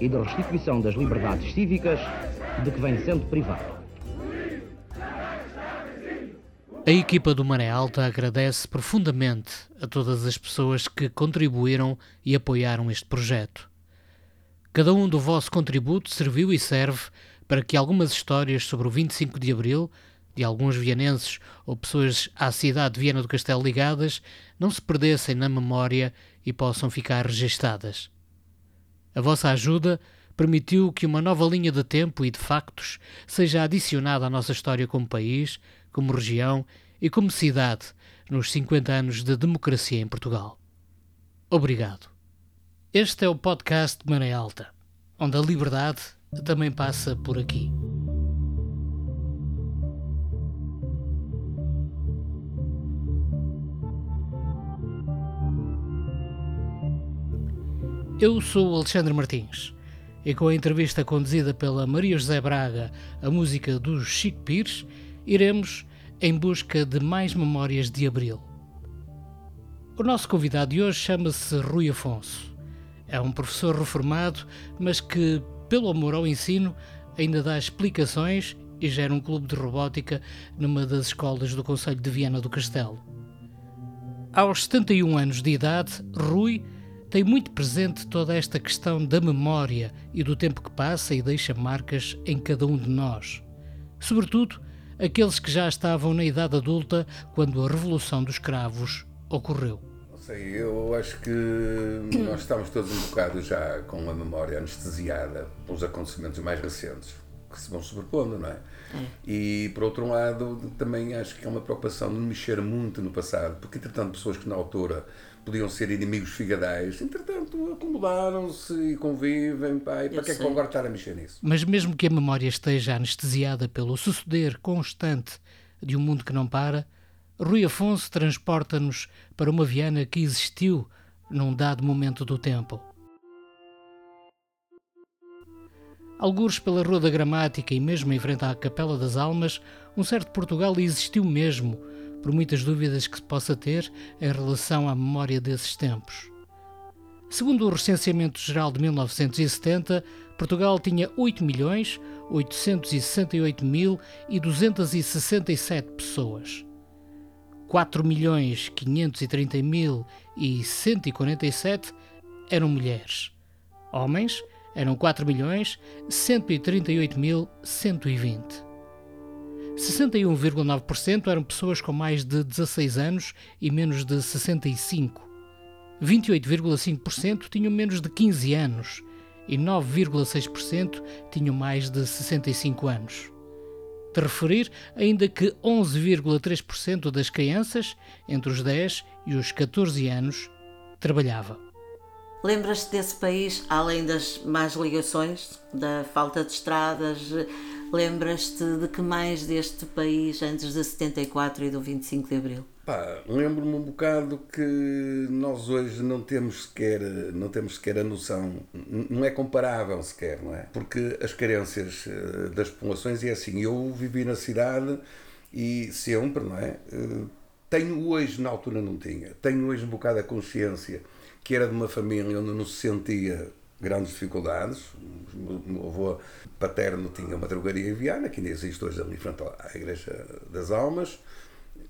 e de restituição das liberdades cívicas de que vem sendo privado. A equipa do Maré Alta agradece profundamente a todas as pessoas que contribuíram e apoiaram este projeto. Cada um do vosso contributo serviu e serve para que algumas histórias sobre o 25 de Abril, de alguns vienenses ou pessoas à cidade de Viena do Castelo ligadas, não se perdessem na memória e possam ficar registadas. A vossa ajuda permitiu que uma nova linha de tempo e de factos seja adicionada à nossa história como país, como região e como cidade nos 50 anos de democracia em Portugal. Obrigado. Este é o podcast de Maré Alta, onde a liberdade também passa por aqui. Eu sou Alexandre Martins e com a entrevista conduzida pela Maria José Braga, a música dos Chico Pires, iremos em busca de mais memórias de Abril. O nosso convidado de hoje chama-se Rui Afonso. É um professor reformado, mas que, pelo amor ao ensino, ainda dá explicações e gera um clube de robótica numa das escolas do Conselho de Viana do Castelo. Aos 71 anos de idade, Rui tem muito presente toda esta questão da memória e do tempo que passa e deixa marcas em cada um de nós. Sobretudo, aqueles que já estavam na idade adulta quando a Revolução dos Cravos ocorreu. Não sei, eu acho que nós estamos todos um bocado já com a memória anestesiada pelos acontecimentos mais recentes que se vão sobrepondo, não é? é? E por outro lado, também acho que é uma preocupação de mexer muito no passado, porque entretanto, pessoas que na altura podiam ser inimigos figadais, entretanto acomodaram-se e convivem, pá, e para que é que vão agora estar a mexer nisso? Mas mesmo que a memória esteja anestesiada pelo suceder constante de um mundo que não para, Rui Afonso transporta-nos para uma Viana que existiu num dado momento do tempo. Algures pela Rua da Gramática e mesmo em frente à Capela das Almas, um certo Portugal existiu mesmo, por muitas dúvidas que se possa ter em relação à memória desses tempos. Segundo o recenseamento geral de 1970, Portugal tinha 8.868.267 pessoas. 4.530.147 eram mulheres. Homens eram 4.138.120. 61,9% eram pessoas com mais de 16 anos e menos de 65. 28,5% tinham menos de 15 anos e 9,6% tinham mais de 65 anos. De referir ainda que 11,3% das crianças entre os 10 e os 14 anos trabalhava. Lembras-te desse país, além das más ligações, da falta de estradas, Lembras-te de que mais deste país antes de 74 e do 25 de Abril? lembro-me um bocado que nós hoje não temos sequer, não temos sequer a noção, não é comparável sequer, não é? Porque as carências eh, das populações é assim, eu vivi na cidade e sempre, não é? Eh, tenho hoje, na altura não tinha, tenho hoje um bocado a consciência que era de uma família onde não se sentia grandes dificuldades. O meu avô paterno tinha uma drogaria em Viana, que ainda existe hoje ali frente à Igreja das Almas.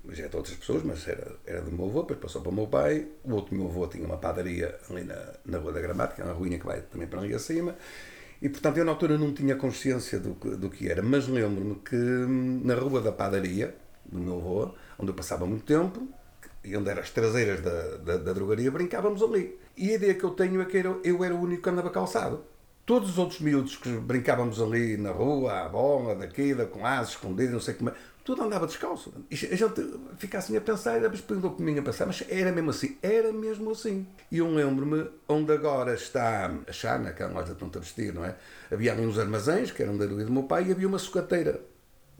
Já é de outras pessoas, mas era, era do meu avô, depois passou para o meu pai. O outro meu avô tinha uma padaria ali na, na Rua da Gramática, uma ruína que vai também para ali acima. E portanto eu na altura não tinha consciência do, do que era, mas lembro-me que hum, na Rua da Padaria, do meu avô, onde eu passava muito tempo, e onde eram as traseiras da, da, da drogaria, brincávamos ali. E a ideia que eu tenho é que eu, eu era o único que andava calçado. todos os outros miúdos que brincávamos ali na rua, à bola, daqui, da com asas, escondido, não sei como é, tudo andava descalço. E a gente fica assim a pensar, e depois perguntou comigo a pensar, mas era mesmo assim, era mesmo assim. E eu lembro-me onde agora está a Chana, aquela loja de tanto a vestir, não é? Havia ali uns armazéns, que eram da do meu pai, e havia uma sucateira.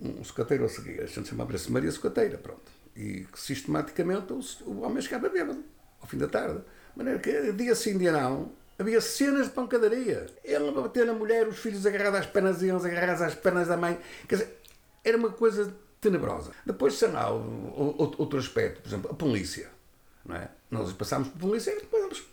Um sucateiro a seguir. A gente chamava-se Maria Sucateira, pronto. E que sistematicamente o, homem chegava bêbado, ao fim da tarde. De maneira que dia sim, dia não, Havia cenas de pancadaria. Ele bater na mulher, os filhos agarrados às pernas e eles agarrados às pernas da mãe. Quer dizer, era uma coisa tenebrosa. Depois, sei lá, outro aspecto, por exemplo, a polícia. Não é? Nós passámos por polícia e depois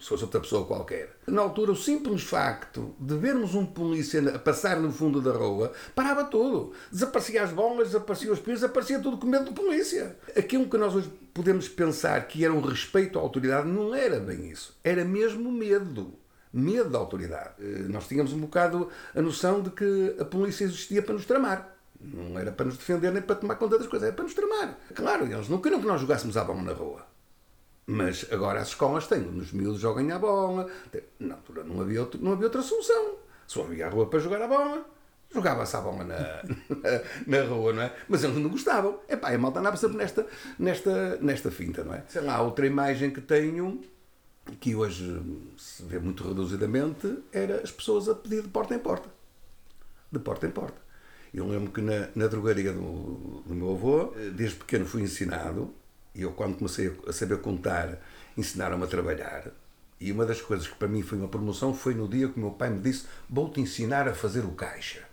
se fosse outra pessoa qualquer. Na altura, o simples facto de vermos um polícia a passar no fundo da rua parava tudo. Desaparecia as bombas, desaparecia os pisos, desaparecia tudo com medo de polícia. Aquilo que nós hoje podemos pensar que era um respeito à autoridade não era bem isso. Era mesmo medo. Medo da autoridade. Eh, nós tínhamos um bocado a noção de que a polícia existia para nos tramar. Não era para nos defender nem para tomar conta das coisas, era para nos tramar. Claro, eles não queriam que nós jogássemos à bola na rua. Mas agora as escolas têm, nos miúdos jogam a bola. Na altura não havia, outro, não havia outra solução. Só havia a rua para jogar a bola. Jogava-se a bola na, na, na, rua, não é? Mas eles não gostavam. Epá, a malta andava sempre nesta, nesta, nesta finta, não é? Sei lá, outra imagem que tenho, que hoje se vê muito reduzidamente, era as pessoas a pedir de porta em porta. De porta em porta. Eu lembro que na, na drogaria do, do meu avô, desde pequeno fui ensinado e eu, quando comecei a saber contar, ensinaram-me a trabalhar. E uma das coisas que para mim foi uma promoção foi no dia que o meu pai me disse: Vou-te ensinar a fazer o caixa.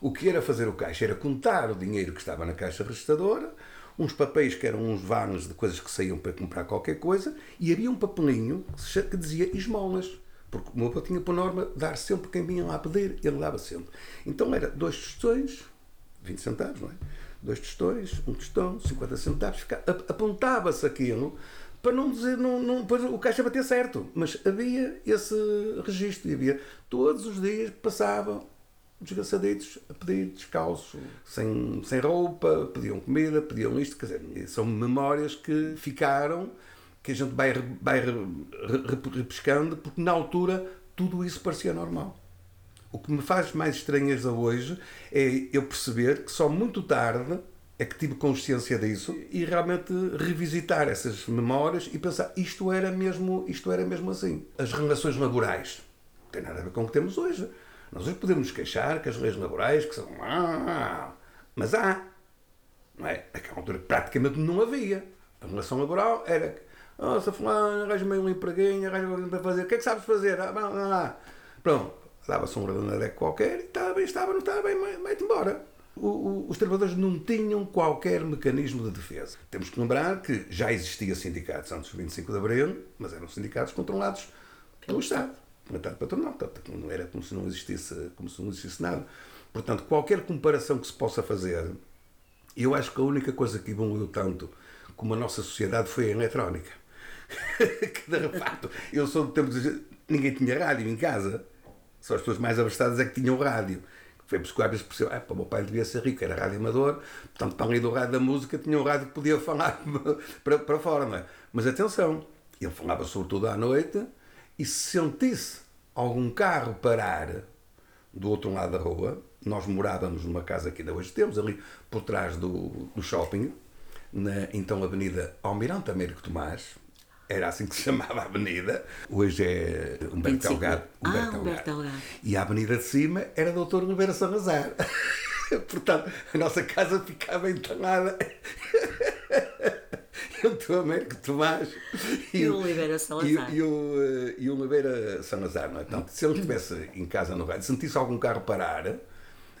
O que era fazer o caixa? Era contar o dinheiro que estava na caixa registradora, uns papéis que eram uns vanos de coisas que saíam para comprar qualquer coisa, e havia um papelinho que dizia esmolas. Porque o meu pai tinha por norma dar sempre quem vinha lá pedir, ele dava sempre. Então era dois tostões, 20 centavos, não é? Dois tostões, um tostão, 50 centavos, apontava-se aquilo para não dizer, não, não, depois o caixa bater certo, mas havia esse registro e havia todos os dias passavam desgraçaditos a pedir descalços, sem, sem roupa, pediam comida, pediam isto, quer dizer, são memórias que ficaram, que a gente vai, vai repescando, porque na altura tudo isso parecia normal. O que me faz mais estranheza hoje é eu perceber que só muito tarde é que tive consciência disso e realmente revisitar essas memórias e pensar isto era mesmo, isto era mesmo assim. As relações laborais não tem nada a ver com o que temos hoje. Nós hoje podemos queixar que as leis laborais que são ah, mas há. Não é? Naquela altura praticamente não havia. A relação laboral era nossa, fulano, arranja-me um empreguinho, arranja-me para fazer. O que é que sabes fazer? Ah, lá, lá. Pronto, dava-se um radanareco qualquer estava bem, estava, não estava bem, mete embora. O, o, os trabalhadores não tinham qualquer mecanismo de defesa. Temos que lembrar que já existia sindicatos antes do 25 de Abril, mas eram sindicatos controlados pelo Estado, pelo Estado patronal. Portanto, não era como se não existisse, como se não existisse nada. Portanto, qualquer comparação que se possa fazer, eu acho que a única coisa que evoluiu tanto como a nossa sociedade foi a eletrónica. que de facto, eu sou do tempo de ninguém tinha rádio em casa. Só as pessoas mais abastadas é que tinham rádio. Foi porque às vezes percebeu, ah, o meu pai devia ser rico, era rádio amador, portanto, para além do rádio da música, tinha um rádio que podia falar para, para fora, não é? Mas atenção, ele falava sobretudo à noite e se sentisse algum carro parar do outro lado da rua, nós morávamos numa casa que ainda hoje temos, ali por trás do, do shopping, na então Avenida Almirante Américo Tomás, era assim que se chamava a avenida, hoje é Humberto Delgado. Humberto, ah, Humberto Delgado. E a avenida de cima era Doutor Oliveira Salazar. Portanto, a nossa casa ficava entalada. Eu estou Américo Tomás e, e o Oliveira Salazar. E, e, o, eh, e o Oliveira Salazar, não é? Portanto, se ele estivesse em casa no rádio, sentisse algum carro parar,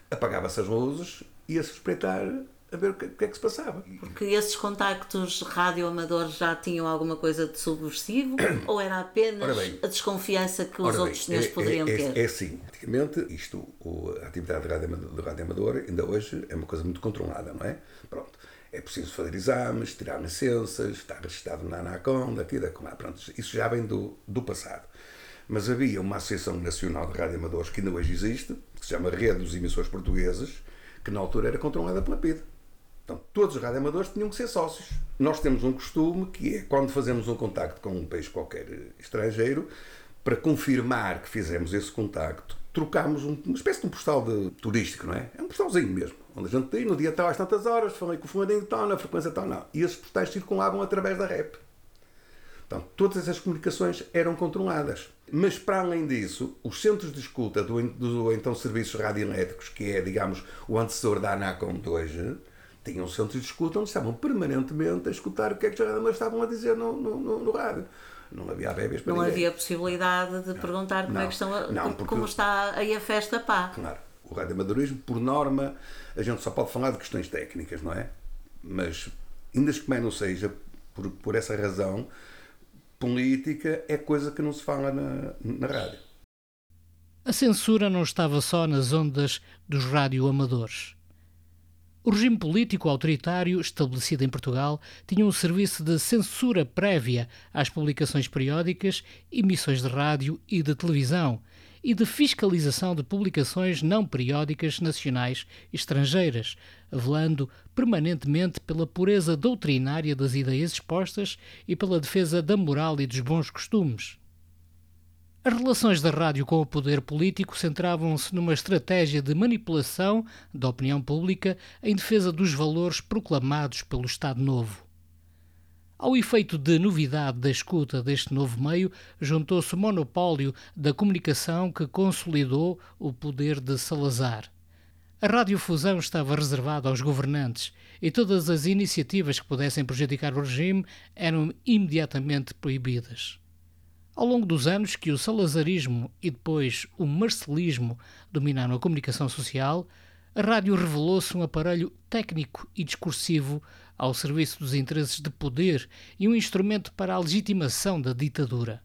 apagava-se as luzes, ia-se espreitar a ver o que, o que, é que se passava. Porque esses contactos radioamadores já tinham alguma coisa de subversivo ou era apenas bem, a desconfiança que os outros senhores é, poderiam é, ter? É, é assim, antigamente isto, a atividade de rádio, do radioamador ainda hoje é uma coisa muito controlada, não é? Pronto. É preciso fazer exames, tirar licenças, estar registado na ANACOM, daqui, da lá. Pronto, isso já vem do, do passado. Mas havia uma Associação Nacional de Radioamadores que ainda hoje existe, que se chama Rede dos Emissores Portugueses, que na altura era controlada pela PIDE. Então, todos os radioamadores tinham que ser sócios. Nós temos um costume que é, quando fazemos um contacto com um país qualquer estrangeiro, para confirmar que fizemos esse contacto, trocámos um, uma espécie de um postal de, turístico, não é? É um postalzinho mesmo. Onde a gente tem, no dia tal, às tantas horas, falei com o fumadinho tal, na frequência tal, não. E esses postais circulavam através da rep. Então, todas essas comunicações eram controladas. Mas, para além disso, os centros de escuta do, do então Serviços Radioelétricos, que é, digamos, o antecessor da ANACOM de hoje, tinham centros de escuta onde estavam permanentemente a escutar o que é que os estavam a dizer no, no, no, no rádio. Não havia bebês para Não ninguém. havia possibilidade de Não. perguntar como Não. é que estão a, Não, porque- como está aí a festa pá. Claro, o radioamadorismo, por norma, a gente só pode falar de questões técnicas, não é? Mas, ainda que mais não seja, por, por essa razão, política é coisa que não se fala na, na rádio. A censura não estava só nas ondas dos radioamadores. O regime político autoritário estabelecido em Portugal tinha um serviço de censura prévia às publicações periódicas, emissões de rádio e de televisão e de fiscalização de publicações não periódicas nacionais e estrangeiras, velando permanentemente pela pureza doutrinária das ideias expostas e pela defesa da moral e dos bons costumes. As relações da rádio com o poder político centravam-se numa estratégia de manipulação da opinião pública em defesa dos valores proclamados pelo Estado Novo. Ao efeito de novidade da escuta deste novo meio, juntou-se o monopólio da comunicação que consolidou o poder de Salazar. A radiofusão estava reservada aos governantes e todas as iniciativas que pudessem prejudicar o regime eram imediatamente proibidas. Ao longo dos anos que o salazarismo e depois o marcelismo dominaram a comunicação social, a rádio revelou-se um aparelho técnico e discursivo ao serviço dos interesses de poder e um instrumento para a legitimação da ditadura.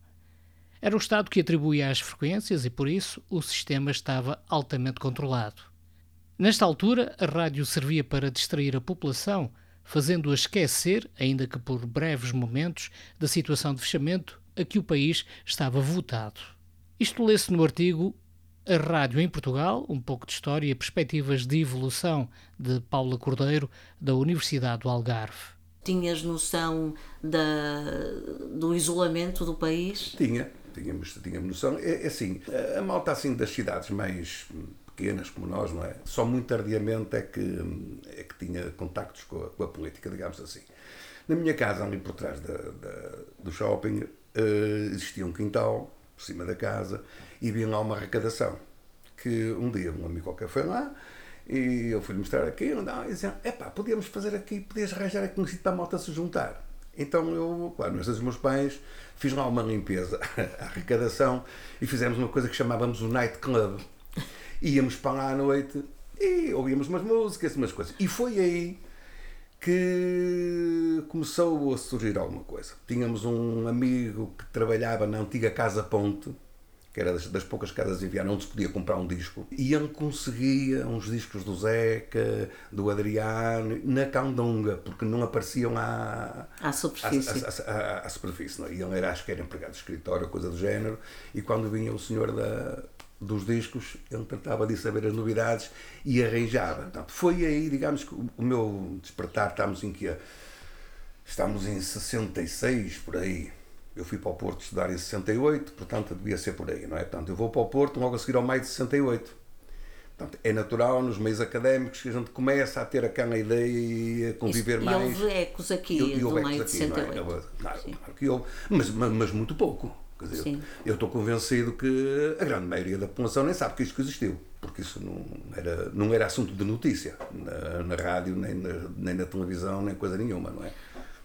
Era o Estado que atribuía as frequências e, por isso, o sistema estava altamente controlado. Nesta altura, a rádio servia para distrair a população, fazendo-a esquecer, ainda que por breves momentos, da situação de fechamento a que o país estava votado. Isto lê-se no artigo A Rádio em Portugal, um pouco de história e perspectivas de evolução, de Paula Cordeiro, da Universidade do Algarve. Tinhas noção da, do isolamento do país? Tinha, tínhamos, tínhamos noção. É, é assim, a malta assim das cidades mais pequenas como nós, não é? Só muito tardiamente é que, é que tinha contactos com a, com a política, digamos assim. Na minha casa, ali por trás da, da- do shopping, eh, existia um quintal por cima da casa e havia lá uma arrecadação. Que um dia um amigo qualquer foi lá e eu fui-lhe mostrar aquilo e dizia: epá, podíamos fazer aqui, podias arranjar aqui um sítio para a malta se juntar. Então eu, claro, nós dos meus pais, fiz lá uma limpeza, a arrecadação e fizemos uma coisa que chamávamos o Night Club. Íamos para lá à noite e ouvíamos umas músicas, umas coisas. E foi aí que começou a surgir alguma coisa. Tínhamos um amigo que trabalhava na antiga Casa Ponte, que era das, das poucas casas em Viana onde se podia comprar um disco, e ele conseguia uns discos do Zeca, do Adriano, na Candonga, porque não apareciam à, À superfície. à, à- à- à superfície. Não? é? E ele era, acho que era empregado de escritório, coisa do género, e quando vinha o senhor da, dos discos, ele tratava de saber as novidades e arranjava. Portanto, foi aí, digamos, que o meu despertar, estamos em que Estamos em 66, por aí. Eu fui para o Porto estudar em 68, portanto devia ser por aí, não é? Portanto, eu vou para o Porto logo a seguir ao maio de 68. Portanto, é natural nos meios académicos que a gente começa a ter aquela ideia e a conviver Isso- mais. E houve ecos aqui, E- e do houve meio de ecos aqui, não é? 68. Houve- Claro, Sim. claro que houve, mas, mas, mas muito pouco. Quer dizer, Sim. eu estou convencido que a grande maioria da população nem sabe que isto existiu, porque isso não era, não era assunto de notícia na, na rádio, nem na, nem na televisão, nem coisa nenhuma, não é?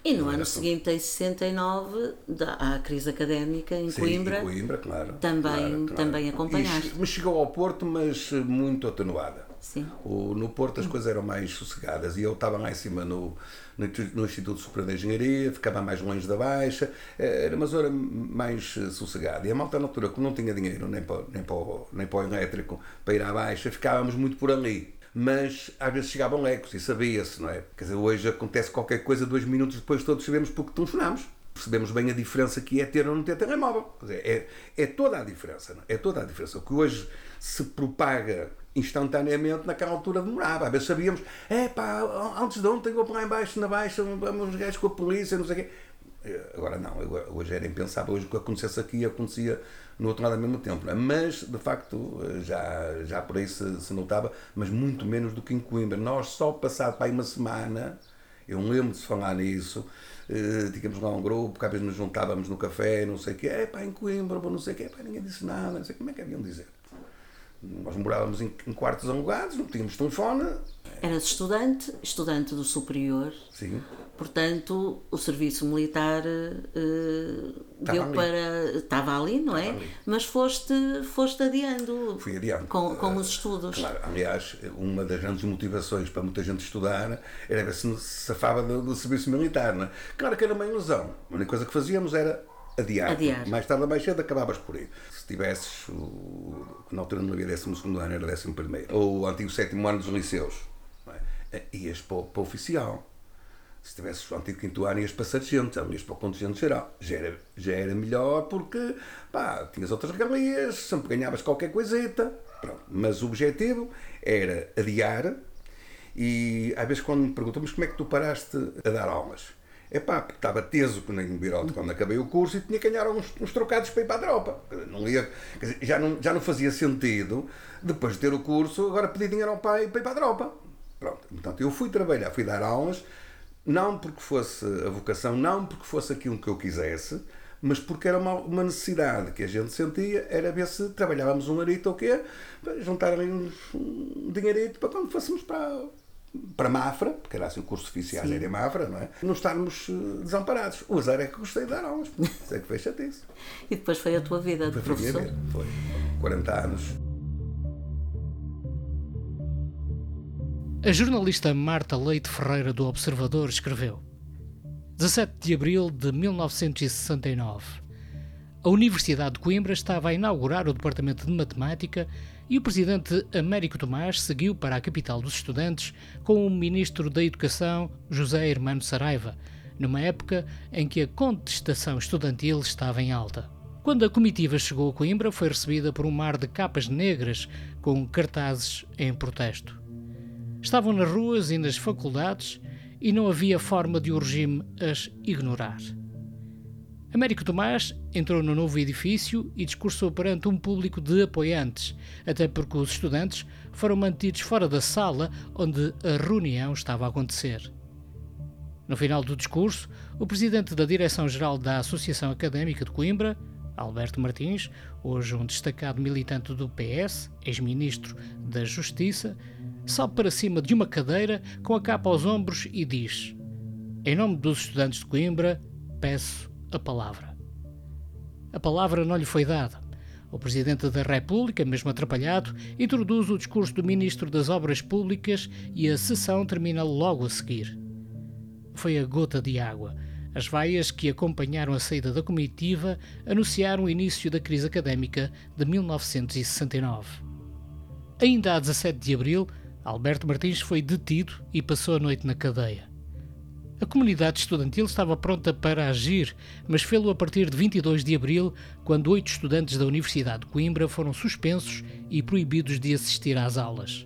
E no Não ano seguinte, em 69, da, há a crise académica em Sim, Coimbra. em Coimbra, claro. Também- claro, claro. também acompanhaste. E che- Mas chegou ao Porto, mas muito atenuada. Sim. O, no Porto as coisas eram mais sossegadas e eu estava lá em cima no, no, Instituto- no Instituto Superior de Engenharia, ficava mais longe da Baixa, eh, era uma zona mais sossegada. E a malta na altura, como não tinha dinheiro nem para, nem, para, o- nem para o elétrico para ir à Baixa, ficávamos muito por ali. Mas às vezes chegavam ecos e sabia-se, não é? Quer dizer, hoje acontece qualquer coisa, dois minutos depois todos sabemos porque telefonamos. Percebemos bem a diferença que é ter ou não ter telemóvel. Quer dizer, é, é toda a diferença, não é? É toda a diferença. O que hoje se propaga instantaneamente, naquela altura demorava. Vezes sabíamos, é pá, antes de ontem vou para lá embaixo, na baixa, vamos os gajos com a polícia, não sei o quê. Eh, agora não, hoje era impensável, hoje o que acontecesse aqui acontecia no outro lado ao mesmo tempo. É? Mas, de facto, eh, já, já por aí se, se, notava, mas muito menos do que em Coimbra. Nós, só passado para aí uma semana, eu lembro de falar nisso, uh, tínhamos lá um grupo, às vezes nos juntávamos no café, não sei o quê, é pá, em Coimbra, não sei o quê, pá, ninguém disse nada, não sei como é que haviam dizer. Nós morávamos em, em quartos alugados, não tínhamos telefone. Eras estudante, estudante do superior. Sim. Portanto, o serviço militar uh, deu ali. para. Estava ali, não é? Ali. Mas foste, foste adiando. Fui adiando. Com, com uh, os estudos. Claro, aliás, uma das grandes motivações para muita gente estudar era ver se safava do, do serviço militar, não é? Claro que era uma ilusão. A única coisa que fazíamos era adiar. adiar. Mais tarde ou mais cedo acabavas por ir. Se tivesses, na altura não havia 12 ano, era 11 primeiro, ou o antigo sétimo ano dos liceus, é? ias para, para o oficial se tivesse o antigo quinto ano ias para sargento, ias para o contingente geral. Já era, já era melhor porque pá, tinhas outras regalias, sempre ganhavas qualquer coisita. Pronto. Mas o objetivo era adiar e às vezes quando me perguntam, mas como é que tu paraste a dar aulas? É pá, porque estava teso um birote quando acabei o curso e tinha que ganhar uns, uns trocados para ir para a tropa. Não ia, dizer, já, não, já não fazia sentido, depois de ter o curso, agora pedir dinheiro ao pai para ir para a tropa. Pronto, portanto, eu fui trabalhar, fui dar aulas, não porque fosse a vocação, não porque fosse aquilo que eu quisesse, mas porque era uma, uma necessidade que a gente sentia, era ver se trabalhávamos um arito ou quê, para juntar ali uns, um dinheirito para quando fôssemos para, para Mafra, porque era assim o curso oficial era em Mafra, não é? Não estarmos eh, desamparados. O azar é que gostei de dar aulas, isso é que fez chatice. e depois foi a tua vida de foi professor? Vida, foi 40 anos. A jornalista Marta Leite Ferreira do Observador escreveu: 17 de abril de 1969. A Universidade de Coimbra estava a inaugurar o Departamento de Matemática e o presidente Américo Tomás seguiu para a capital dos estudantes com o ministro da Educação, José Hermano Saraiva, numa época em que a contestação estudantil estava em alta. Quando a comitiva chegou a Coimbra, foi recebida por um mar de capas negras com cartazes em protesto. Estavam nas ruas e nas faculdades e não havia forma de o regime as ignorar. Américo Tomás entrou no novo edifício e discursou perante um público de apoiantes, até porque os estudantes foram mantidos fora da sala onde a reunião estava a acontecer. No final do discurso, o presidente da Direção-Geral da Associação Académica de Coimbra, Alberto Martins, hoje um destacado militante do PS, ex-ministro da Justiça, sobe para cima de uma cadeira com a capa aos ombros e diz: Em nome dos estudantes de Coimbra, peço a palavra. A palavra não lhe foi dada. O Presidente da República, mesmo atrapalhado, introduz o discurso do Ministro das Obras Públicas e a sessão termina logo a seguir. Foi a gota de água. As vaias que acompanharam a saída da comitiva anunciaram o início da crise académica de 1969. Ainda a 17 de abril, Alberto Martins foi detido e passou a noite na cadeia. A comunidade estudantil estava pronta para agir, mas fê-lo a partir de 22 de abril, quando oito estudantes da Universidade de Coimbra foram suspensos e proibidos de assistir às aulas.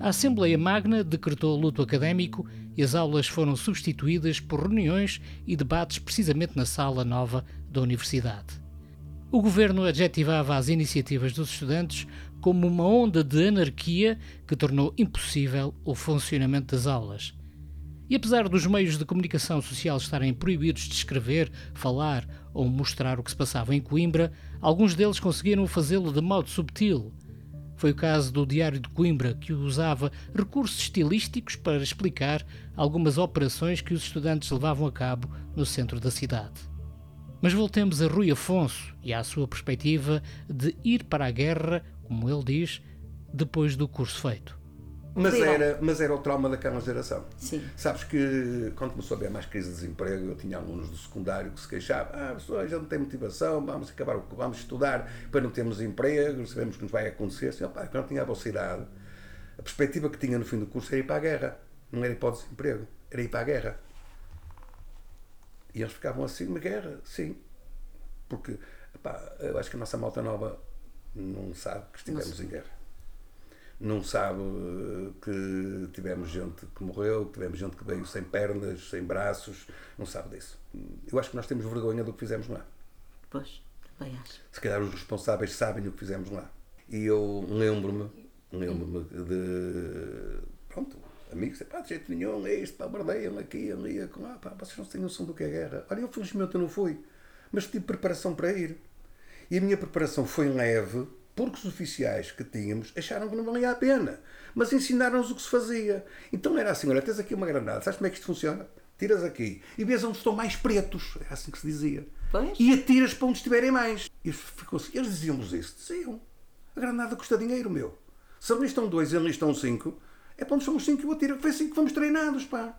A Assembleia Magna decretou luto académico e as aulas foram substituídas por reuniões e debates precisamente na sala nova da Universidade. O governo adjetivava as iniciativas dos estudantes como uma onda de anarquia que tornou impossível o funcionamento das aulas. E apesar dos meios de comunicação social estarem proibidos de escrever, falar ou mostrar o que se passava em Coimbra, alguns deles conseguiram fazê-lo de modo subtil. Foi o caso do Diário de Coimbra, que usava recursos estilísticos para explicar algumas operações que os estudantes levavam a cabo no centro da cidade. Mas voltemos a Rui Afonso e à sua perspectiva de ir para a guerra como ele diz, depois do curso feito. Mas era, mas era o trauma daquela geração. Sim. Sabes que quando começou a haver mais crise de desemprego, eu tinha alunos do secundário que se queixavam: ah, pessoal, já não tem motivação, vamos acabar, vamos estudar, depois não temos emprego, sabemos que nos vai acontecer. Assim, opa, quando eu tinha a vossa idade, a perspectiva que tinha no fim do curso era ir para a guerra. Não era ir para o desemprego, era ir para a guerra. E eles ficavam assim: uma guerra? Sim. Porque, eu acho que a nossa malta nova não sabe que estivemos em guerra. Não sabe eh, que tivemos gente que morreu, que tivemos gente que veio sem pernas, sem braços, não sabe disso. Eu acho que nós temos vergonha do que fizemos lá. Pois, também acho. Se calhar os responsáveis sabem o que fizemos lá. E eu lembro-me, lembro-me de, pronto, amigos, pá, de jeito nenhum, é isto, pá, bardeiam aqui, ali, com, ah, pá, vocês não têm noção do que é guerra. Olha, eu felizmente eu não fui, mas tive preparação para ir. E a minha preparação foi leve, porque os oficiais que tínhamos acharam que não valia a pena, mas ensinaram-nos o que se fazia. Então era assim: olha, tens aqui uma granada, sabes como é que isto funciona? Tiras aqui e vês onde estão mais pretos, é assim que se dizia. Pois. E atiras para onde estiverem mais. E ficou assim, eles diziam-nos isso, diziam: a granada custa dinheiro, meu. Se ali estão dois e ali estão cinco, é para onde somos cinco e eu atiro. Foi assim que fomos treinados, pá.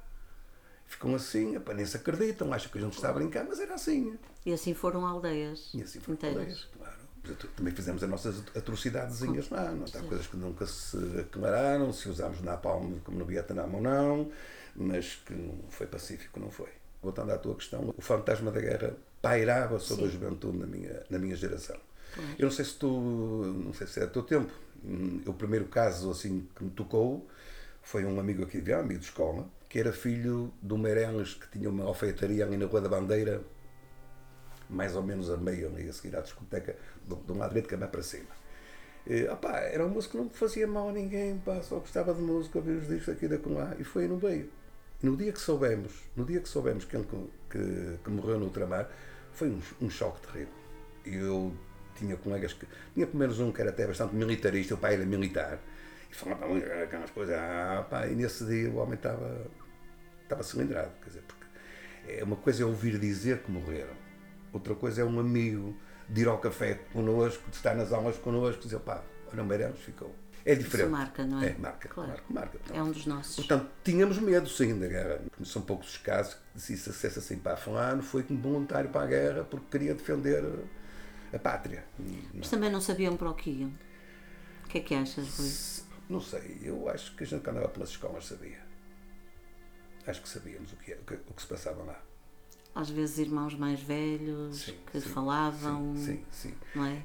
Ficam assim, nem se acreditam, acham que a gente está a brincar, mas era assim. E assim foram aldeias. E assim foram inteiras. aldeias. Também fizemos as nossas atrocidadezinhas lá, não é? Há coisas que nunca se aclararam, se usámos napalm como no Vietnã ou não, mas que não foi pacífico, não foi. Voltando à tua questão, o fantasma da guerra pairava sobre a juventude na minha, na minha geração. Eu não sei se tu, não sei se é do teu tempo, o primeiro caso assim que me tocou foi um amigo aqui, um amigo de escola, que era filho do Meireles, que tinha uma alfaiataria ali na Rua da Bandeira, mais ou menos a meio, ali a seguir à discoteca, de, de um lado direito que é para cima. E, opá, era um músico que não fazia mal a ninguém, pá, só gostava de música, ouvir os discos aqui da com lá, e foi no meio. No dia que soubemos, no dia que soubemos que ele que, que morreu no ultramar, foi um, um choque terrível. Eu tinha colegas que. Tinha pelo menos um que era até bastante militarista, o pai era militar, e falava muito aquelas coisas, ah, pá, e nesse dia o homem estava, estava cilindrado, quer dizer, porque é uma coisa é ouvir dizer que morreram, outra coisa é um amigo de ir ao café connosco, de estar nas aulas connosco, dizer, pá, olha, o Meirelles ficou. É diferente. Isso marca, não é? É, marca, Claro. marca, marca. É um dos nossos. Portanto, tínhamos medo, sim, da guerra. São poucos os casos que se isso acessa assim para fulano, foi como voluntário para a guerra porque queria defender a pátria. Mas também não sabiam para o que iam. O que é que achas, Rui? Não sei, eu acho que a gente que andava pelas escolas sabia. Acho que sabíamos o que, é- o que, o que se passava lá. Às vezes irmãos mais velhos Sim, que sim, falavam, Sim, sim, não é?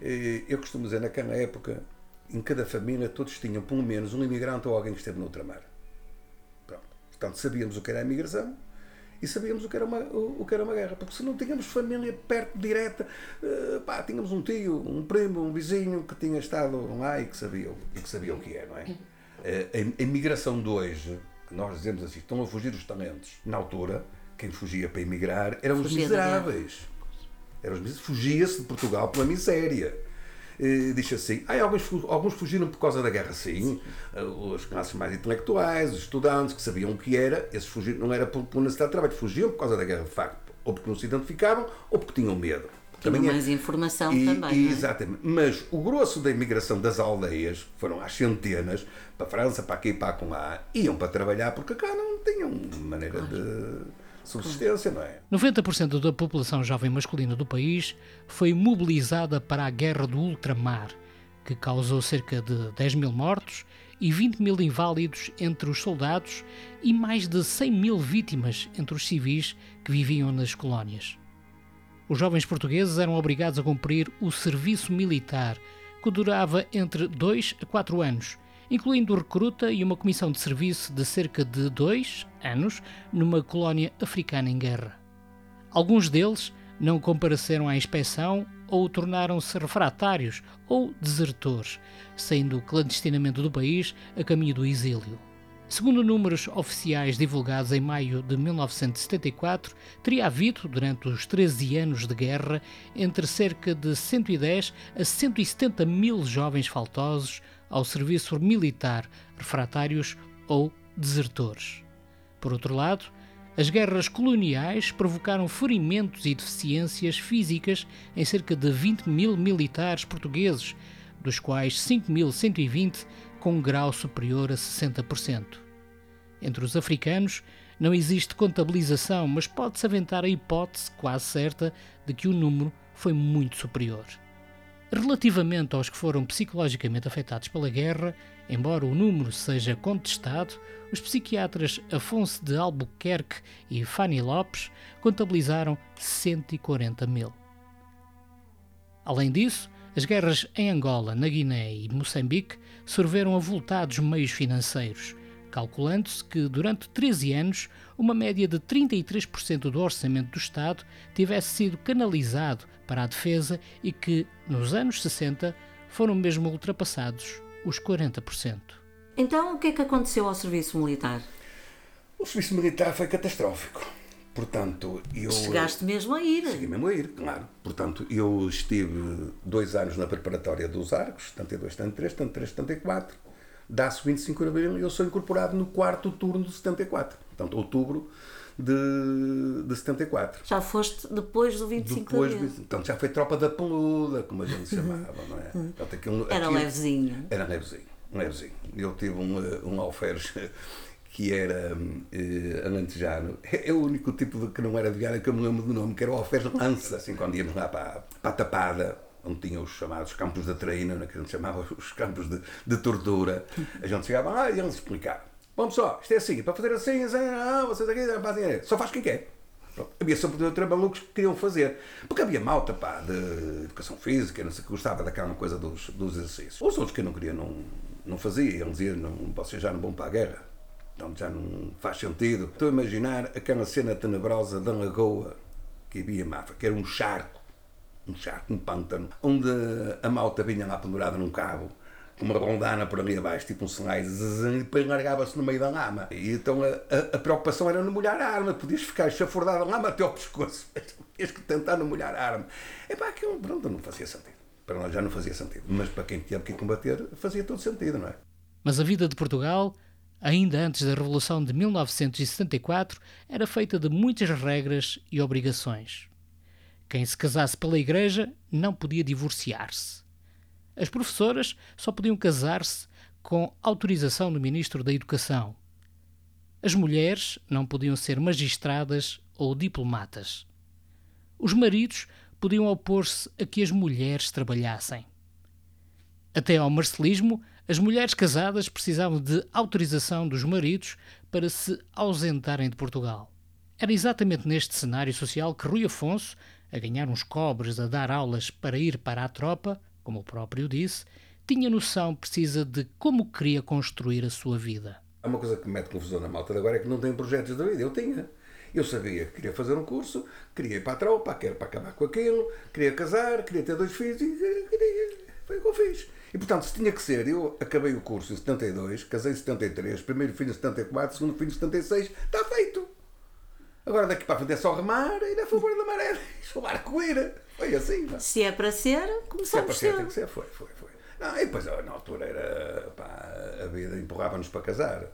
Eu costumo dizer, naquela época, em cada família, todos tinham pelo menos um imigrante ou alguém que esteve no ultramar. Pronto. Portanto, sabíamos o que era a imigração e sabíamos o que era uma, o, o que era uma guerra. Porque se não tínhamos família perto, direta, eh, pá, tínhamos um tio, um primo, um vizinho que tinha estado lá e que sabia, e que sabia o que é, não é? Eh, A, a imigração de hoje, que nós dizemos assim, estão a fugir os talentos. Na altura, quem fugia para emigrar eram os Fugia guerra. miseráveis. Eram os miseráveis. Fugia-se de Portugal pela miséria. Eh, Diz assim, ah, alguns, alguns fugiram por causa da guerra, sim. Eh, As classes mais intelectuais, os estudantes que sabiam o que era, esses fugiram, não era por, por necessidade de trabalho, fugiam por causa da guerra, de facto. Ou porque não se identificavam, ou porque tinham medo. Tinham é- mais informação e- também, e- é? Exatamente. Mas o grosso da imigração das aldeias, que foram às centenas, para a França, para aqui, para lá, iam para trabalhar porque cá não tinham maneira de subsistência, não é? 90% da população jovem masculina do país foi mobilizada para a Guerra do Ultramar, que causou cerca de 10 mil mortos e 20 mil inválidos entre os soldados e mais de 100 mil vítimas entre os civis que viviam nas colónias. Os jovens portugueses eram obrigados a cumprir o serviço militar, que durava entre 2 a 4 anos, incluindo recruta e uma comissão de serviço de cerca de 2 anos numa colónia africana em guerra. Alguns deles não compareceram à inspeção ou tornaram-se refratários ou desertores, saindo clandestinamente do país a caminho do exílio. Segundo números oficiais divulgados em maio de 1974, teria havido, durante os 13 anos de guerra, entre cerca de 110 a 170 mil jovens faltosos ao serviço militar, refratários ou desertores. Por outro lado, as guerras coloniais provocaram ferimentos e deficiências físicas em cerca de 20 mil militares portugueses, dos quais 5.120 com um grau superior a 60%. Entre os africanos não existe contabilização, mas pode-se aventar a hipótese quase certa de que o número foi muito superior. Relativamente aos que foram psicologicamente afetados pela guerra, embora o número seja contestado, os psiquiatras Afonso de Albuquerque e Fanny Lopes contabilizaram 140 mil. Além disso, As guerras em Angola, na Guiné e Moçambique sorveram avultados meios financeiros, calculando-se que durante 13 anos uma média de 33% do orçamento do Estado tivesse sido canalizado para a defesa e que, nos anos 60, foram mesmo ultrapassados os 40%. Então, o que é que aconteceu ao serviço militar? O serviço militar foi catastrófico. Portanto, eu. Chegaste mesmo a ir. Cheguei mesmo a ir, claro. Portanto, eu estive dois anos na preparatória dos Arcos, 72, 73, 73, 74. Dá-se 25 de abril e eu sou incorporado no quarto turno de 74. Portanto, outubro de, de 74. Já foste depois do 25 Depois, de abril. Portanto, já foi tropa da peluda, como a gente chamava, não é? Portanto, aquilo- Era aquilo- levezinho. Era levezinho, levezinho. Eu tive um, eh, um alferes que era eh, alentejano. É o único tipo de que não era de Viana que eu me lembro do nome, que era o alferes lança. Assim, quando íamos lá para, para a tapada, onde tinha os chamados campos da traína, né, que a gente chamava os campos de, de tortura, a gente chegava lá e eles explicavam. Vamos só, isto é assim, para fazer assim, assim ah, vocês aqui fazem, só faz quem quer. Pronto. Havia sempre outra malucos que queriam fazer. Porque havia malta pá, de educação física, não sei, que gostava daquela coisa dos, dos exercícios. Os outros que não queriam não, não faziam. Eles diziam, não, vocês já não vão para a guerra. Então já não faz sentido. Estou a imaginar aquela cena tenebrosa da lagoa que havia em Mafra, que era um charco. Um charco, um pântano, onde a malta vinha lá pendurada num cabo uma rondana por ali abaixo, tipo um slide, e depois largava-se no meio da lama. E então a, a- preocupação era não molhar a arma, podias ficar chafurdado a lama até ao pescoço, tinhas que tentar não molhar a arma. É pá, aquilo, pronto, não fazia sentido. Para nós já não fazia sentido, mas para quem tinha que combater, fazia todo sentido, não é? Mas a vida de Portugal, ainda antes da Revolução de 1974, era feita de muitas regras e obrigações. Quem se casasse pela Igreja não podia divorciar-se. As professoras só podiam casar-se com autorização do Ministro da Educação. As mulheres não podiam ser magistradas ou diplomatas. Os maridos podiam opor-se a que as mulheres trabalhassem. Até ao marcelismo, as mulheres casadas precisavam de autorização dos maridos para se ausentarem de Portugal. Era exatamente neste cenário social que Rui Afonso, a ganhar uns cobres a dar aulas para ir para a tropa, como o próprio disse, tinha noção precisa de como queria construir a sua vida. Há uma coisa que me mete confusão na malta de agora é que não tem projetos de vida. Eu tinha. Eu sabia que queria fazer um curso, queria ir para a tropa, queria para acabar com aquilo, queria casar, queria ter dois filhos e queria. Foi o que eu fiz. E portanto, se tinha que ser, eu acabei o curso em 72, casei em 73, primeiro filho em 74, segundo filho em 76, está feito. Agora daqui para a frente é só remar e ir a favor da maré. O barco ir. Foi assim. Não? Se é para ser, Se é começamos para ser, tem que ser. Foi, foi, foi. Não, e depois, na altura, era, pá, a vida empurrava-nos para casar.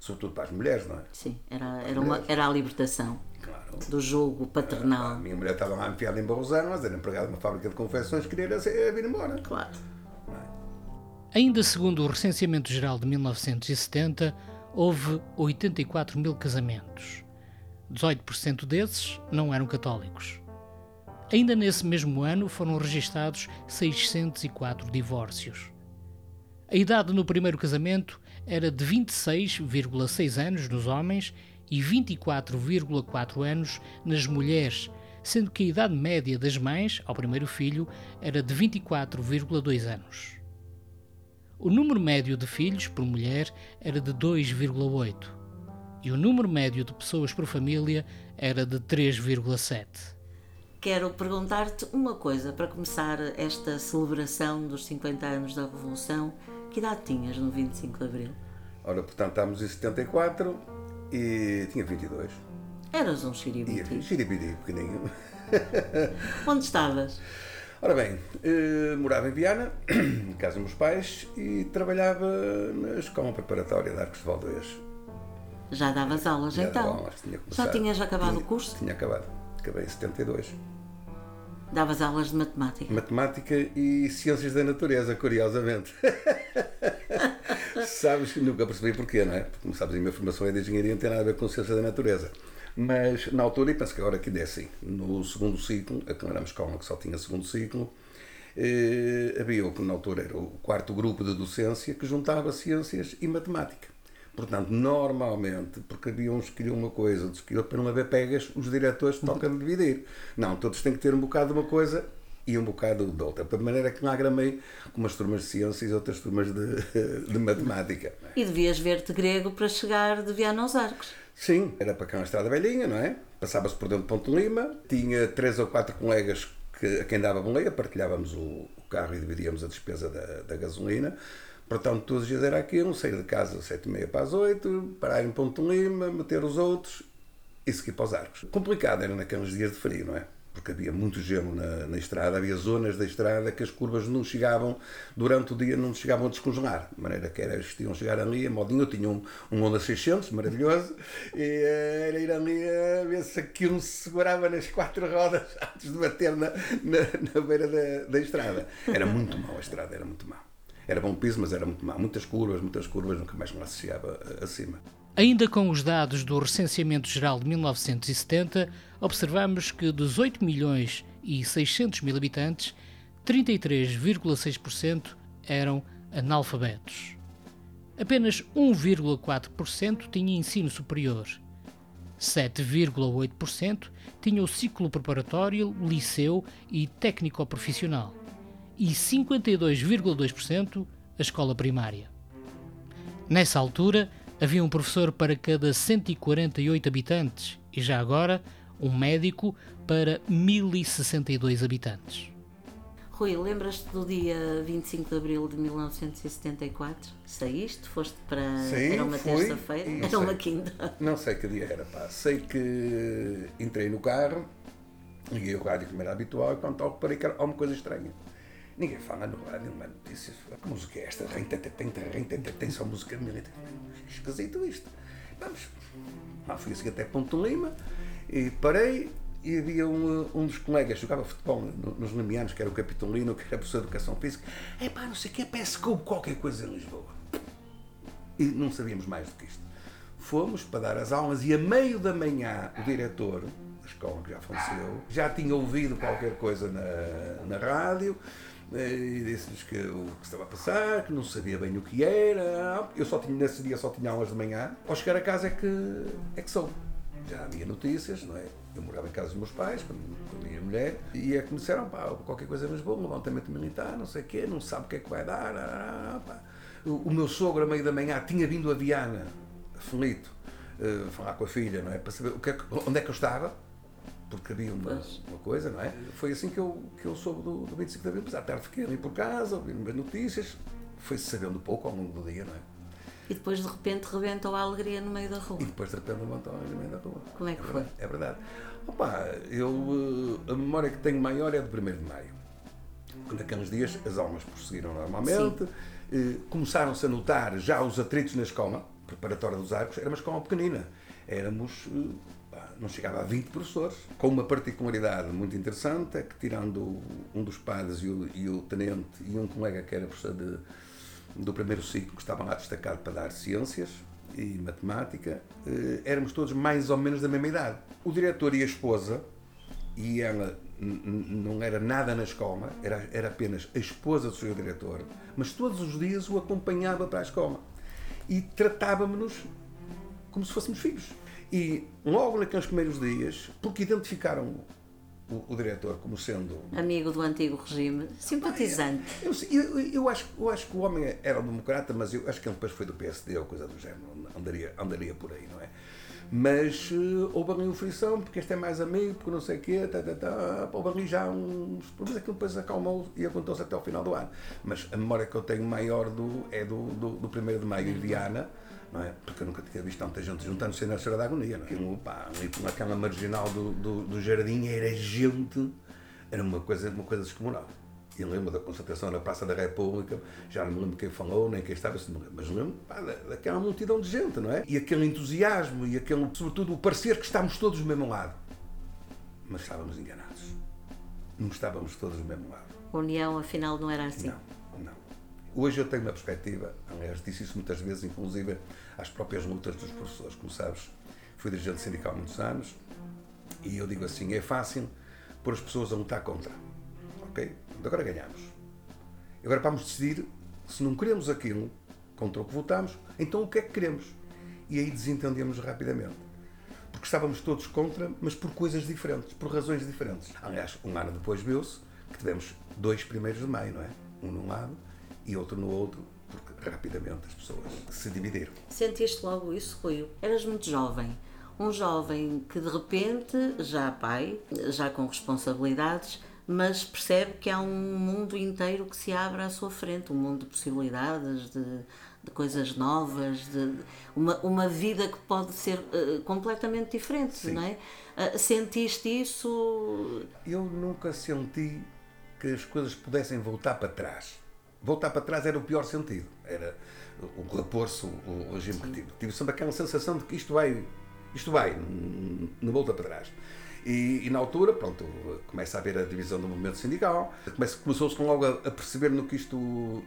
Sobretudo para as mulheres, não é? Sim, era, era, uma, era a libertação Claro. do jogo A paternal. minha mulher estava lá enfiada em Barrosano, mas era empregada numa fábrica de confecções, queria era ser- vir embora. Claro. Ainda segundo o recenseamento geral de 1970, houve 84 mil casamentos. 18% desses não eram católicos. Ainda nesse mesmo ano foram registados 604 divórcios. A idade no primeiro casamento era de 26,6 anos nos homens e 24,4 anos nas mulheres, sendo que a idade média das mães ao primeiro filho era de 24,2 anos. O número médio de filhos por mulher era de 2,8 e o número médio de pessoas por família era de 3,7. Quero perguntar-te uma coisa para começar esta celebração dos 50 anos da Revolução. Que idade tinhas no 25 de Abril? Ora, portanto, estávamos em 74 e tinha 22. Eras um E xiribiti. xiribidi, pequenininho. Onde estavas? Ora bem, eh, morava em Viana, em casa dos meus pais, e trabalhava na escola preparatória de Arcos de Valdez. Já davas aulas Já então? dava aulas, tinha Já começado. tinhas acabado Tinha- o curso? Tinha acabado. Acabei em 72. Davas aulas de matemática? Matemática e Ciências da Natureza, curiosamente. sabes que nunca percebi porquê, não é? Porque, como sabes, a minha formação é de engenharia, não tem nada a ver com Ciência da Natureza. Mas na altura, e penso que agora que é assim, no segundo ciclo, aquilo era uma que só tinha segundo ciclo, eh, havia o que na altura era o quarto grupo de docência que juntava ciências e matemática. Portanto, normalmente, porque havia uns que queriam uma coisa, outros que queriam para não haver pegas, os diretores tocam de dividir. Não, todos têm que ter um bocado de uma coisa e um bocado de outra. De maneira que lá gramei com umas turmas de ciências e outras turmas de, de matemática. E devias ver-te grego para chegar de Viana aos Arcos. Sim, era para cá uma estrada velhinha, não é? Passava-se por dentro de Ponte Lima, tinha três ou quatro colegas que, a quem dava boleia, partilhávamos o, o carro e dividíamos a despesa da, da gasolina. Portanto, todos os dias era aquilo, sair de casa às sete e meia para as oito, parar em Ponte Lima, meter os outros e seguir para os arcos. Complicado era naqueles dias de frio, não é? Porque havia muito gelo na, na estrada, havia zonas da estrada que as curvas não chegavam, durante o dia não chegavam a descongelar. De maneira que era, iam chegar ali, a modinho, eu tinha um, um Honda 600, maravilhoso, e eh, era ir ali a ver se aquilo se segurava nas quatro rodas antes de bater na, na, na beira da, da estrada. Era muito mau a estrada, era muito mau. Era bom piso, mas era muito mau. Muitas curvas, muitas curvas, nunca mais me associava acima. Ainda com os dados do Recenseamento Geral de 1970, observamos que dos 8 milhões e 600 mil habitantes, 33,6% eram analfabetos. Apenas 1,4% tinha ensino superior. 7,8% tinha o ciclo preparatório, liceu e técnico-profissional. E 52,2% a escola primária. Nessa altura, havia um professor para cada 148 habitantes e já agora um médico para 1062 habitantes. Rui, lembras-te do dia 25 de abril de 1974? Saíste? Foste para. Sim, era uma terça-feira? Era sei. uma quinta. Não sei que dia era, pá. Sei que entrei no carro, liguei o rádio como era habitual e quando toco parei que era uma coisa estranha. Ninguém fala no rádio, não é notícias. Que música é esta? Tem, só música militar. Esquisito isto. Vamos. Lá fui assim até Ponto Lima e parei e havia um, um dos colegas, jogava futebol no- nos Limianos, que era o Capitolino, que era professor de Educação Física. É pá, não sei o que, parece que houve qualquer coisa em Lisboa. E não sabíamos mais do que isto. Fomos para dar as aulas e a meio da manhã o diretor da escola, que já faleceu, já tinha ouvido qualquer coisa na, na rádio eh, e disse-nos que o que estava a passar, que não sabia bem o que era. Eu só tinha, nesse dia só tinha aulas de manhã. Ao chegar a casa é que, é que soube. Já havia notícias, não é? Eu morava em casa dos meus pais, com a minha mulher, e é que me disseram, pá, qualquer coisa em Lisboa, um levantamento militar, não sei o quê, não sabe o que é que vai dar. pá. O, o meu sogro, a meio da manhã, tinha vindo a Viana, aflito, eh, falar com a filha, não é? Para saber o que é que- onde é que eu estava, porque havia uma, uma coisa, não é? Foi assim que eu, que eu soube do, do 25 de Abril. Mas à tarde fiquei ali por casa, ouvindo umas notícias, foi-se sabendo pouco ao longo do dia, não é? E depois de repente rebentou a alegria no meio da rua. E depois de repente levantou no meio da rua. Como é que foi? É verdade. Opa, eu, eh, a memória que tenho maior é de 1 de maio. Naqueles dias as almas prosseguiram normalmente, eh, começaram-se a notar já os atritos na escola, preparatória dos arcos, era uma escola pequenina. Éramos, eh, não chegava a 20 professores, com uma particularidade muito interessante, é que tirando um dos padres e o, e o tenente e um colega que era professor de, do primeiro ciclo, que estavam lá destacado para dar ciências e matemática, eh, éramos todos mais ou menos da mesma idade. O diretor e a esposa, e ela não era nada na escola, era, era apenas a esposa do seu diretor, mas todos os dias o acompanhava para a escola e tratava-nos como se fôssemos filhos. E logo naqueles primeiros dias, porque identificaram o, o diretor como sendo Amigo do antigo regime, simpatizante. eu, sei, eu, eu acho, eu acho que o homem era democrata, mas eu acho que ele depois foi do PSD ou coisa do género, andaria, andaria por aí, não é? Mas eh, houve ali uma frição, porque este é mais amigo, porque não sei o quê, tá, tá, tá, houve ali já uns problemas, aquilo depois acalmou e aguentou-se até ao final do ano. Mas a memória que eu tenho maior do, é do, do, do 1 de maio em Viana, não é? Porque eu nunca tinha visto tanta gente juntando-se na Senhora da Agonia, não é? Aquilo, pá, naquela marginal do, do, do jardim era gente, era uma coisa, uma coisa descomunal. E lembro da concentração na Praça da República, já não me lembro quem falou, nem quem estava, mas lembro pá, da- daquela multidão de gente, não é? E aquele entusiasmo e aquele, sobretudo, o parecer que estávamos todos do mesmo lado. Mas estávamos enganados. Não estávamos todos do mesmo lado. A união, afinal, não era assim. Não. Hoje eu tenho uma perspectiva, aliás, disse isso muitas vezes, inclusive às próprias lutas dos professores. Como sabes, fui dirigente sindical há muitos anos e eu digo assim: é fácil pôr as pessoas a lutar contra. Ok? Agora ganhamos. Agora vamos decidir se não queremos aquilo contra o que votamos, então o que é que queremos? E aí desentendemos rapidamente. Porque estávamos todos contra, mas por coisas diferentes, por razões diferentes. Aliás, um ano depois viu-se que tivemos dois primeiros de maio, não é? Um num lado e outro no outro, porque rapidamente as pessoas se dividiram. Sentiste logo isso, Rui? Eras muito jovem. Um jovem que de repente, já pai, já com responsabilidades, mas percebe que há um mundo inteiro que se abre à sua frente, um mundo de possibilidades, de, de coisas novas, de uma, uma vida que pode ser uh, completamente diferente, Sim. não é? Uh, sentiste isso? Eu nunca senti que as coisas pudessem voltar para trás. Voltar para trás era o pior sentido, era o repor-se o regime que tive. Tive sempre aquela sensação de que isto vai, isto vai, não volta para trás. E, e, na altura, pronto, começa a haver a divisão do movimento sindical, começou-se logo a, a, perceber no que, isto,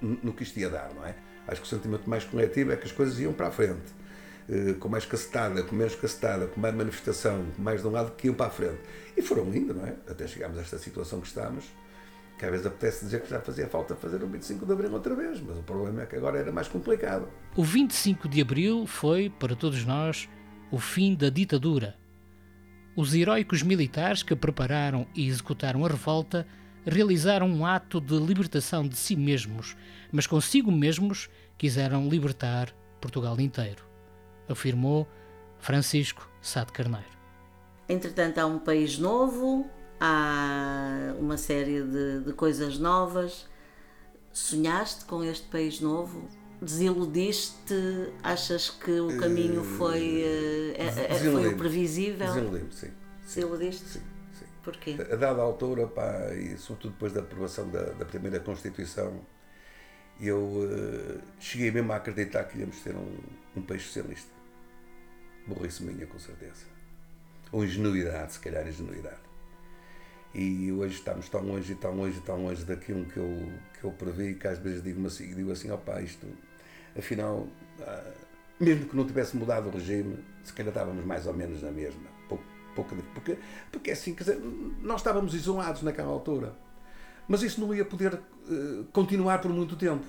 no que isto ia dar, não é? Acho que o sentimento mais coletivo é que as coisas iam para a frente. Uh, com mais cacetada, com menos cacetada, com mais manifestação, com mais de um lado, que iam para a frente. E foram indo, não é? Até chegarmos a esta situação que estamos, que às vezes apetece dizer que já fazia falta fazer o 25 de Abril outra vez, mas o problema é que agora era mais complicado. O 25 de Abril foi, para todos nós, o fim da ditadura os heróicos militares que prepararam e executaram a revolta realizaram um ato de libertação de si mesmos, mas consigo mesmos quiseram libertar Portugal inteiro, afirmou Francisco Sá de Carneiro. Entretanto, há um país novo, há uma série de, de coisas novas. Sonhaste com este país novo? desiludiste? Achas que o caminho foi, uh, foi o previsível? Desiludi-me, sim. Desiludiste? Sim, sim. Porquê? A dada altura, pá, e sobretudo depois da aprovação da, da primeira Constituição, eu uh, cheguei mesmo a acreditar que íamos ter um, um país socialista. Burrice minha, com certeza. Ou ingenuidade, se calhar ingenuidade. E hoje estamos tão longe, tão longe, tão longe daquilo que eu, que eu previ que às vezes digo assim, digo assim, opá, isto afinal, ah, mesmo que não tivesse mudado o regime, se calhar estávamos mais ou menos na mesma. Pouco, pouco, porque, porque assim, quer dizer, nós estávamos isolados naquela altura. Mas isso não ia poder uh, continuar por muito tempo.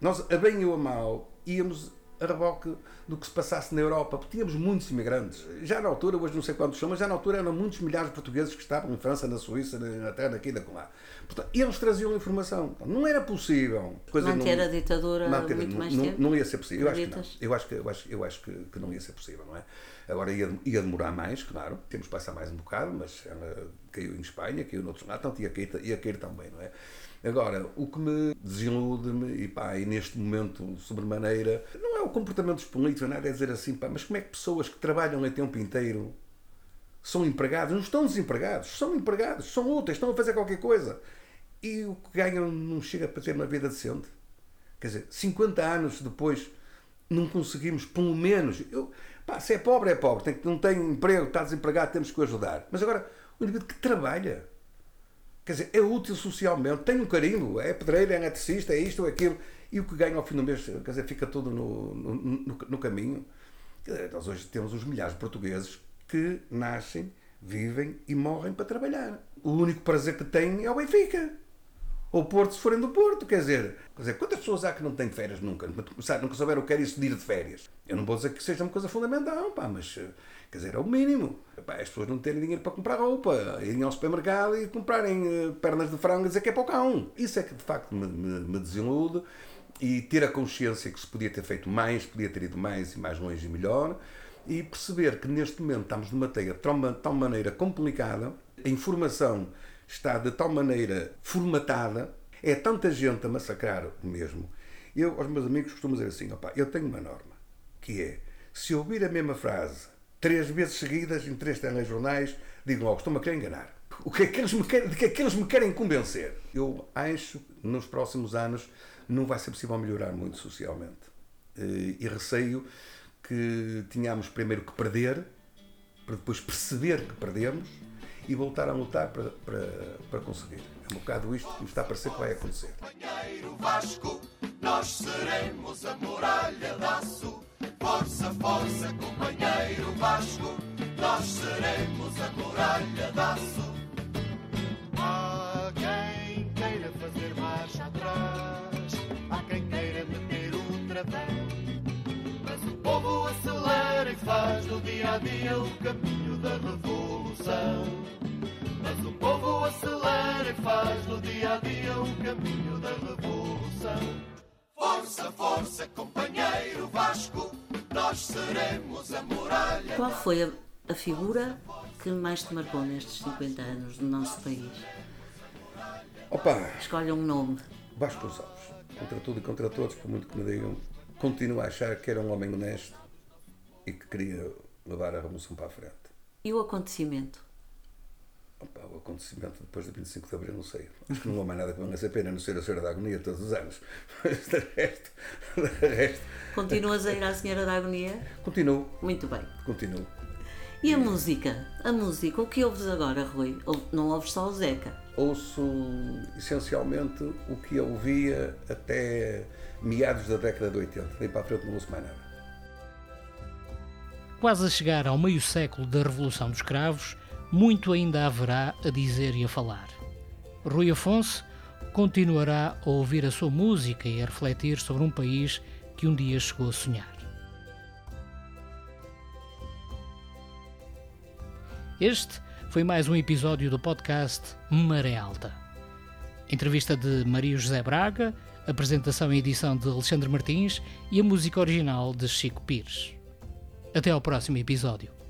Nós, a bem ou a mal, íamos a reboque do que se passasse na Europa, porque tínhamos muitos imigrantes. Já na altura, hoje não sei quantos são, mas já na altura eram muitos milhares de portugueses que estavam em França, na Suíça, na Inglaterra, aqui e lá. Portanto, eles traziam informação. Não era possível. Coisa manter não, a ditadura manter, muito não, mais não, tempo? Não ia ser possível. Eu acho que não. Eu acho que, eu acho, eu acho que, que não ia ser possível, não é? Agora ia, ia demorar mais, claro. Temos que passar mais um bocado, mas ela caiu em Espanha, caiu noutros lados, então ia cair, ia cair também, não é? Agora, o que me desilude-me, e pá, e neste momento, sobremaneira, não é o comportamento dos políticos, nada é dizer assim, pá, mas como é que pessoas que trabalham a tempo inteiro são empregados, não estão desempregados, são empregados, são úteis, estão a fazer qualquer coisa. E o que ganham não chega para ter uma vida decente. Quer dizer, 50 anos depois não conseguimos, pelo menos. Eu, pá, se é pobre, é pobre, tem, não tem emprego, está desempregado, temos que o ajudar. Mas agora, o indivíduo que trabalha, Quer dizer, é útil socialmente, tem um carimbo, é pedreiro, é eletricista, é isto ou aquilo, e o que ganha ao fim do mês, quer dizer, fica tudo no, no, no, no caminho. Dizer, nós hoje temos os milhares de portugueses que nascem, vivem e morrem para trabalhar. O único prazer que têm é o Benfica. Ou Porto, se forem do Porto, quer dizer, quer dizer, quantas pessoas há que não têm férias nunca? Nunca souberam o que é isso de ir de férias? Eu não vou dizer que seja uma coisa fundamental, pá, mas Quer dizer, é o mínimo. Epá, as pessoas não terem dinheiro para comprar roupa, irem ao supermercado e comprarem uh, pernas de frango e dizer que é para o cão. Isso é que de facto me, me, me desilude e ter a consciência que se podia ter feito mais, podia ter ido mais e mais longe e melhor e perceber que neste momento estamos numa teia de tal, tal maneira complicada, a informação está de tal maneira formatada, é tanta gente a massacrar o mesmo. Eu, aos meus amigos, costumo dizer assim: opa, eu tenho uma norma, que é, se ouvir a mesma frase três vezes seguidas em três telejornais, digo logo, estão-me a querer enganar. O que é que eles me querem, de que é que eles me querem convencer? Eu acho que nos próximos anos não vai ser possível melhorar muito socialmente. Eh, e receio que tenhamos primeiro que perder, para depois perceber que perdemos e voltar a lutar para, para, para conseguir. É um bocado isto que está a parecer que vai acontecer. Vasco, nós seremos a muralha de aço Força, força, companheiro Vasco, nós seremos a muralha de aço. Há quem queira fazer marcha atrás, há quem queira meter o travão. Mas o povo acelera e faz do dia a dia o caminho da revolução. Povo acelera acelera e faz no dia a dia o caminho da revolução. Força, força, companheiro Vasco, nós seremos a muralha. Qual foi a, a figura que mais te marcou nestes 50 anos do nosso país? Opa, Escolha um nome. Vasco Gonçalves, contra tudo e contra todos, por muito que me digam, continuo a achar que era um homem honesto e que queria levar a revolução para a frente. E o acontecimento? Opa, o acontecimento depois de 25 de Abril, não sei. Acho que não há mais nada que valha a pena, a não ser a Senhora da Agonia todos os anos. Mas de resto, de resto, Continuas a ir à Senhora da Agonia? continuo, Muito bem. continuo. E a música? A música, o que ouves agora, Rui? Ou- Não ouves só o Zeca? Ouço essencialmente o que eu ouvia até meados da década de 80. Daí para a frente não ouço mais nada. Quase a chegar ao meio século da Revolução dos Cravos, muito ainda haverá a dizer e a falar. Rui Afonso continuará a ouvir a sua música e a refletir sobre um país que um dia chegou a sonhar. Este foi mais um episódio do podcast Maré Alta. Entrevista de Maria José Braga, apresentação e edição de Alexandre Martins e a música original de Chico Pires. Até ao próximo episódio.